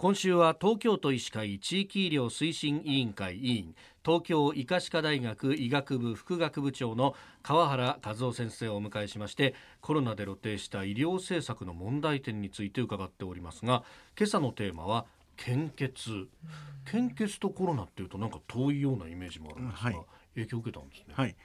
今週は東京都医師会地域医療推進委員会委員東京医科歯科大学医学部副学部長の川原和夫先生をお迎えしましてコロナで露呈した医療政策の問題点について伺っておりますが今朝のテーマは献血。献血とコロナっていうとなんか遠いようなイメージもあるんですが、はい、影響を受けたんですね。はい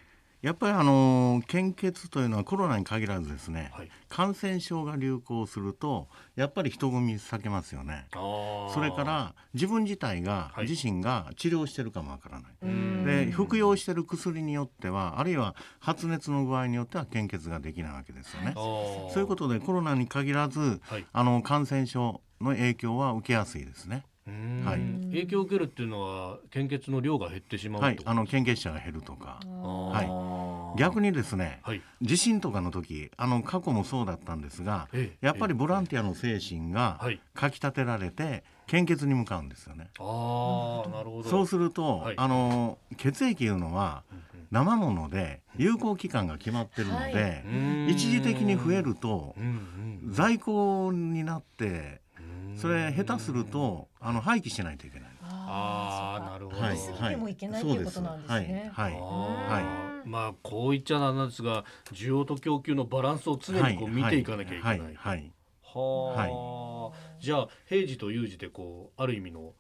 やっぱりあの献血というのはコロナに限らずですね、はい、感染症が流行するとやっぱり人混み避けますよね。それから自分自体が、はい、自身が治療してるかもわからない。で服用してる薬によってはあるいは発熱の具合によっては献血ができないわけですよね。そういうことでコロナに限らず、はい、あの感染症の影響は受けやすいですね。はい、影響を受けるっていうのは献血の量が減ってしまうはい、あの献血者が減るとか、はい、逆にですね、はい、地震とかの時あの過去もそうだったんですが、ええ、やっぱりボランティアの精神がかきたてられて献血に向かうんですよね。あなるほど。そうすると、はい、あの血液いうのは生もので有効期間が決まってるので、一時的に増えると在庫になってそれ下手するとあの廃棄しないといけない。ああなるほど。はい。はい。もいけないということなんですね。はい。はい。はい。まあこう言っちゃなんですが、需要と供給のバランスを常にこう見ていかなきゃいけない。はいはい。はあ。じゃあ平時と有事でこうある意味の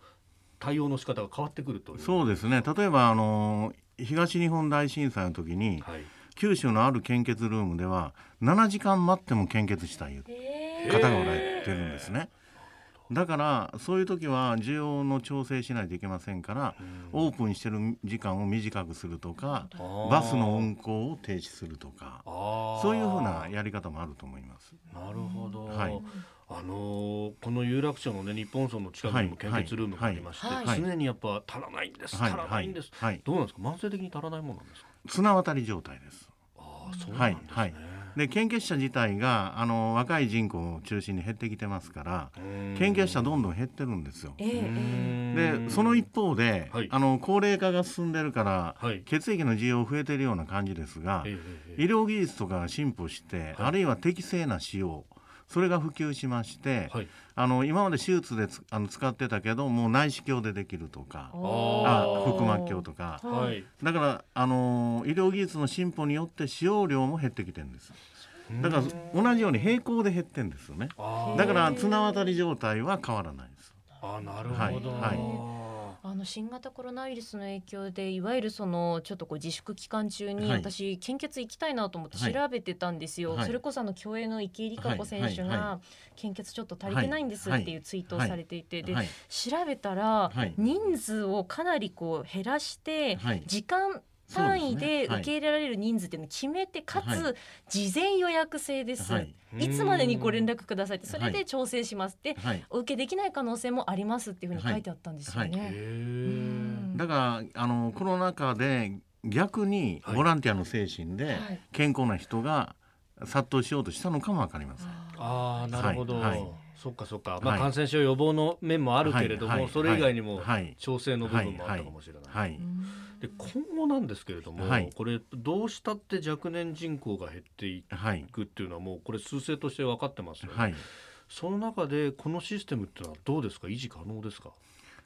対応の仕方が変わってくるとそうですね。例えばあの東日本大震災の時に、はい、九州のある献血ルームでは7時間待っても献血したい方がおられてるんですね。だからそういう時は需要の調整しないといけませんから、オープンしてる時間を短くするとかバスの運行を停止するとかそういうふうなやり方もあると思います。なるほど、はい。あのー、この有楽町のね日本村の近くにも献血ルームがありまして、はい。はい、常にやっぱ足らないんです、足らないんです、どうなんですか？慢性的に足らないものなんですか？綱渡り状態です。ああそうなんですね、はいで献血者自体があの若い人口を中心に減ってきてますから献血者どんどん減ってるんですよ。でその一方で、はい、あの高齢化が進んでるから、はい、血液の需要増えてるような感じですが、医療技術とかが進歩して、あるいは適正な使用それが普及しまして、はい、あの今まで手術であの使ってたけどもう内視鏡でできるとかあ腹膜鏡とか、はい、だからあの医療技術の進歩によって使用量も減ってきてるんです。だから同じように平行で減ってんですよね。だから綱渡り状態は変わらないです。あなるほど、はい、はいあの新型コロナウイルスの影響でいわゆるそのちょっとこう自粛期間中に私、献血行きたいなと思って調べてたんですよ、はい、それこそあの競泳の池江璃花子選手が献血ちょっと足りてないんですっていうツイートをされていて、で調べたら人数をかなりこう減らして時間単位で受け入れられる人数っていうのを決めて、かつ事前予約制です、はい、いつまでにご連絡くださいってそれで調整しますって、はい、お受けできない可能性もありますっていうふうに書いてあったんですよね。だからあのコロナ禍で逆にボランティアの精神で健康な人が殺到しようとしたのかもわかりません。ああなるほど、はい。そっかそっか、まあ、感染症予防の面もあるけれども、それ以外にも調整の部分もあったかもしれない。今後なんですけれども、はい、これどうしたって若年人口が減っていくっていうのはもうこれ数勢として分かってますよね、はい、その中でこのシステムっていうのはどうですか？維持可能ですか？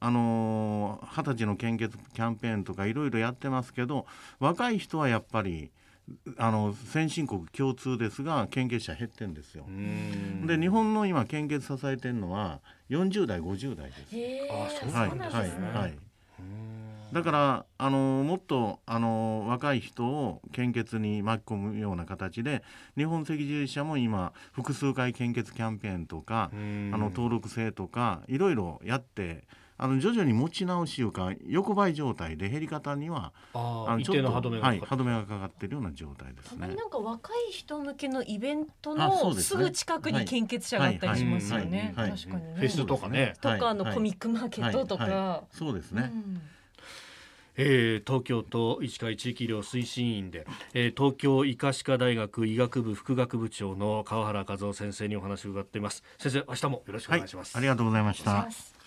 あの二十歳の献血キャンペーンとかいろいろやってますけど若い人はやっぱりあの先進国共通ですが献血者減ってんですよ。で日本の今献血支えてるのは40代50代です。あそうなんですね。はい、はい。はいだからあのもっとあの若い人を献血に巻き込むような形で日本赤十字社も今複数回献血キャンペーンとかあの登録制とかいろいろやってあの徐々に持ち直しいうか横ばい状態で減り方にはあのちょっと歯止めが、はい、歯止めがかかっているような状態ですね。なんか若い人向けのイベントのすぐ近くに献血者があったりしますよね。確かにね。フェスとかね。とかあのコミックマーケットとか。そうですね。うんえー、東京都医師会地域医療推進員で、えー、東京医科歯科大学医学部副学部長の川原和夫先生にお話を伺っています。先生明日もよろしくお願いします、はい、ありがとうございました